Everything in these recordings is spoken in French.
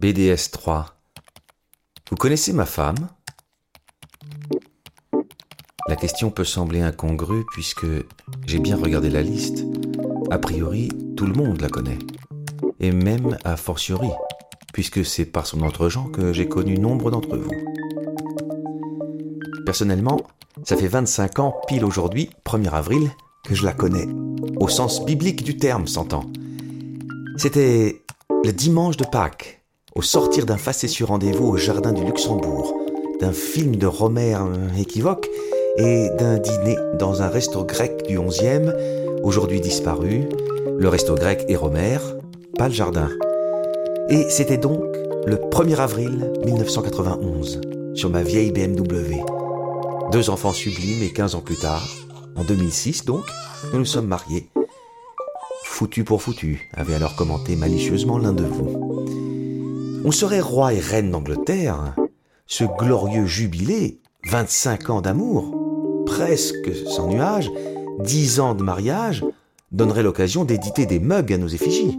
BDS 3. Vous connaissez ma femme? La question peut sembler incongrue puisque j'ai bien regardé la liste. A priori, tout le monde la connaît. Et même a fortiori, puisque c'est par son entre-gens que j'ai connu nombre d'entre vous. Personnellement, ça fait 25 ans, pile aujourd'hui, 1er avril, que je la connais. Au sens biblique du terme, s'entend. C'était le dimanche de Pâques au sortir d'un facétieux rendez-vous au jardin du Luxembourg, d'un film de Romer équivoque et d'un dîner dans un resto grec du 11e, aujourd'hui disparu, le resto grec et Romer, pas le jardin. Et c'était donc le 1er avril 1991, sur ma vieille BMW. Deux enfants sublimes et 15 ans plus tard, en 2006 donc, nous nous sommes mariés. Foutu pour foutu, avait alors commenté malicieusement l'un de vous. On serait roi et reine d'Angleterre. Ce glorieux jubilé, 25 ans d'amour, presque sans nuage, 10 ans de mariage, donnerait l'occasion d'éditer des mugs à nos effigies.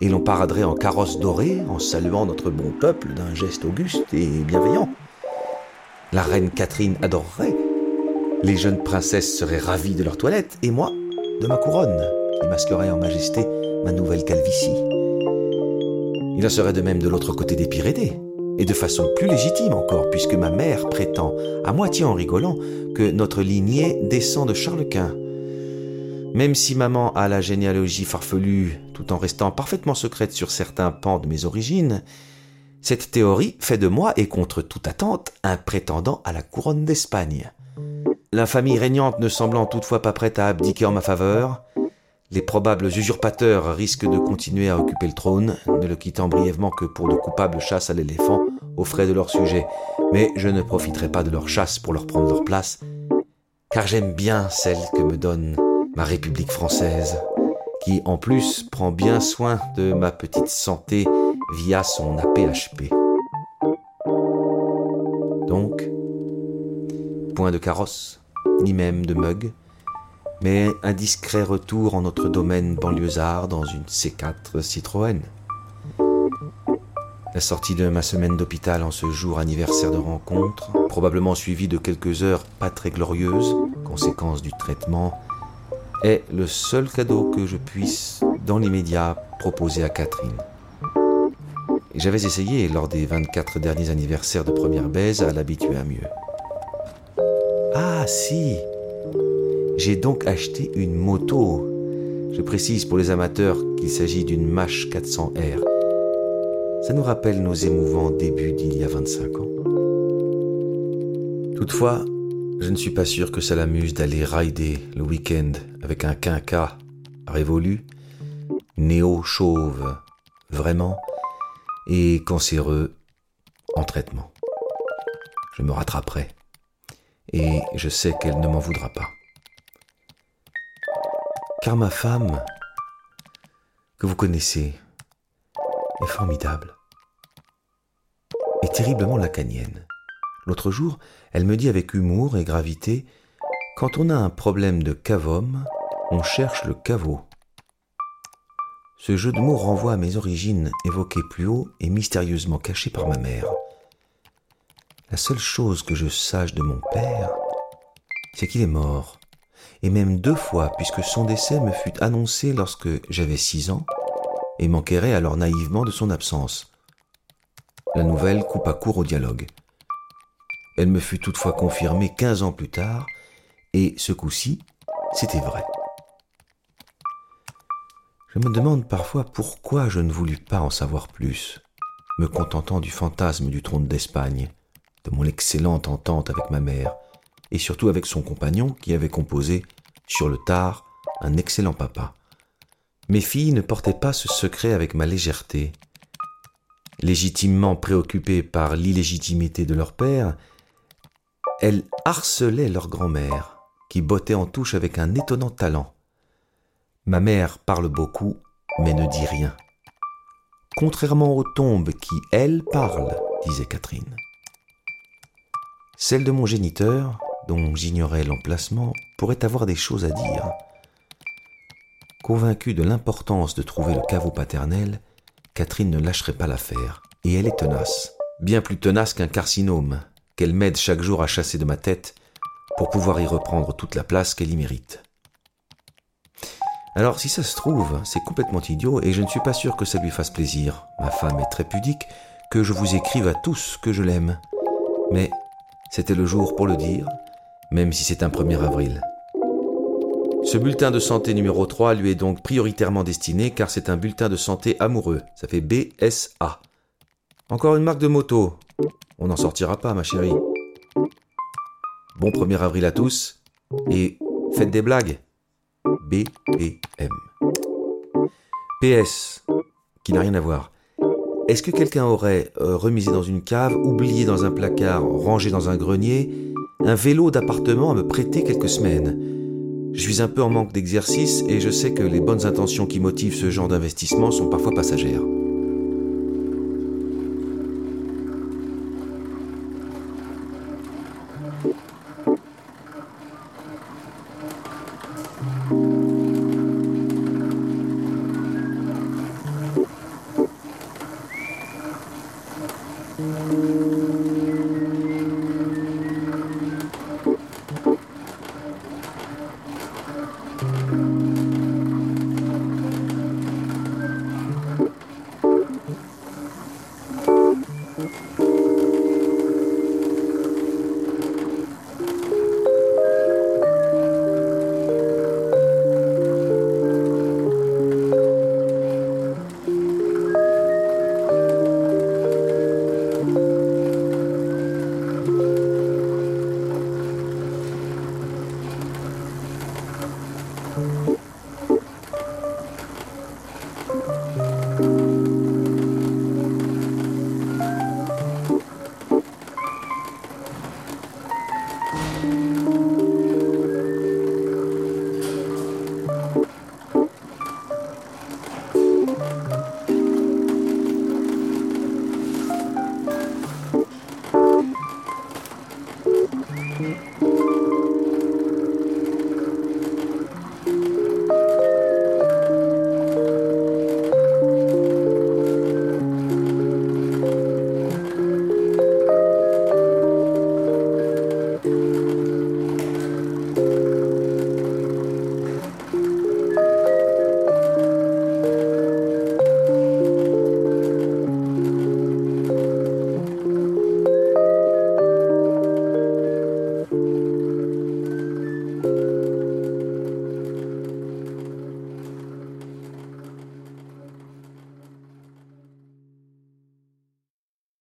Et l'on paraderait en carrosse dorée en saluant notre bon peuple d'un geste auguste et bienveillant. La reine Catherine adorerait. Les jeunes princesses seraient ravies de leur toilette et moi de ma couronne qui masquerait en majesté ma nouvelle calvitie. Il en serait de même de l'autre côté des Pyrénées, et de façon plus légitime encore, puisque ma mère prétend, à moitié en rigolant, que notre lignée descend de Charles Quint. Même si maman a la généalogie farfelue, tout en restant parfaitement secrète sur certains pans de mes origines, cette théorie fait de moi, et contre toute attente, un prétendant à la couronne d'Espagne. La régnante ne semblant toutefois pas prête à abdiquer en ma faveur, les probables usurpateurs risquent de continuer à occuper le trône, ne le quittant brièvement que pour de coupables chasses à l'éléphant aux frais de leur sujet. Mais je ne profiterai pas de leur chasse pour leur prendre leur place, car j'aime bien celle que me donne ma République française, qui en plus prend bien soin de ma petite santé via son APHP. Donc, point de carrosse, ni même de mug, mais un discret retour en notre domaine banlieusard dans une C4 Citroën. La sortie de ma semaine d'hôpital en ce jour anniversaire de rencontre, probablement suivie de quelques heures pas très glorieuses, conséquence du traitement, est le seul cadeau que je puisse, dans l'immédiat, proposer à Catherine. J'avais essayé, lors des 24 derniers anniversaires de première baise, à l'habituer à mieux. Ah si, j'ai donc acheté une moto. Je précise pour les amateurs qu'il s'agit d'une Mash 400R. Ça nous rappelle nos émouvants débuts d'il y a 25 ans. Toutefois, je ne suis pas sûr que ça l'amuse d'aller rider le week-end avec un quinca révolu, néo-chauve, vraiment, et cancéreux en traitement. Je me rattraperai. Et je sais qu'elle ne m'en voudra pas car ma femme, que vous connaissez, est formidable et terriblement lacanienne. L'autre jour, elle me dit avec humour et gravité Quand on a un problème de cavom, on cherche le caveau. Ce jeu de mots renvoie à mes origines évoquées plus haut et mystérieusement cachées par ma mère. La seule chose que je sache de mon père, c'est qu'il est mort et même deux fois puisque son décès me fut annoncé lorsque j'avais six ans et manquerait alors naïvement de son absence. La nouvelle coupa court au dialogue. Elle me fut toutefois confirmée quinze ans plus tard, et ce coup-ci, c'était vrai. Je me demande parfois pourquoi je ne voulus pas en savoir plus, me contentant du fantasme du trône d'Espagne, de mon excellente entente avec ma mère, et surtout avec son compagnon qui avait composé, sur le tard, un excellent papa. Mes filles ne portaient pas ce secret avec ma légèreté. Légitimement préoccupées par l'illégitimité de leur père, elles harcelaient leur grand-mère, qui bottait en touche avec un étonnant talent. Ma mère parle beaucoup, mais ne dit rien. Contrairement aux tombes qui, elles, parlent, disait Catherine. Celle de mon géniteur, dont j'ignorais l'emplacement, pourrait avoir des choses à dire. Convaincue de l'importance de trouver le caveau paternel, Catherine ne lâcherait pas l'affaire, Et elle est tenace, bien plus tenace qu'un carcinome, qu'elle m'aide chaque jour à chasser de ma tête pour pouvoir y reprendre toute la place qu'elle y mérite. Alors si ça se trouve, c'est complètement idiot et je ne suis pas sûr que ça lui fasse plaisir. Ma femme est très pudique, que je vous écrive à tous que je l'aime. Mais c'était le jour pour le dire, même si c'est un 1er avril. Ce bulletin de santé numéro 3 lui est donc prioritairement destiné car c'est un bulletin de santé amoureux. Ça fait BSA. Encore une marque de moto. On n'en sortira pas, ma chérie. Bon 1er avril à tous et faites des blagues. BPM. PS, qui n'a rien à voir. Est-ce que quelqu'un aurait euh, remisé dans une cave, oublié dans un placard, rangé dans un grenier, un vélo d'appartement à me prêter quelques semaines Je suis un peu en manque d'exercice et je sais que les bonnes intentions qui motivent ce genre d'investissement sont parfois passagères.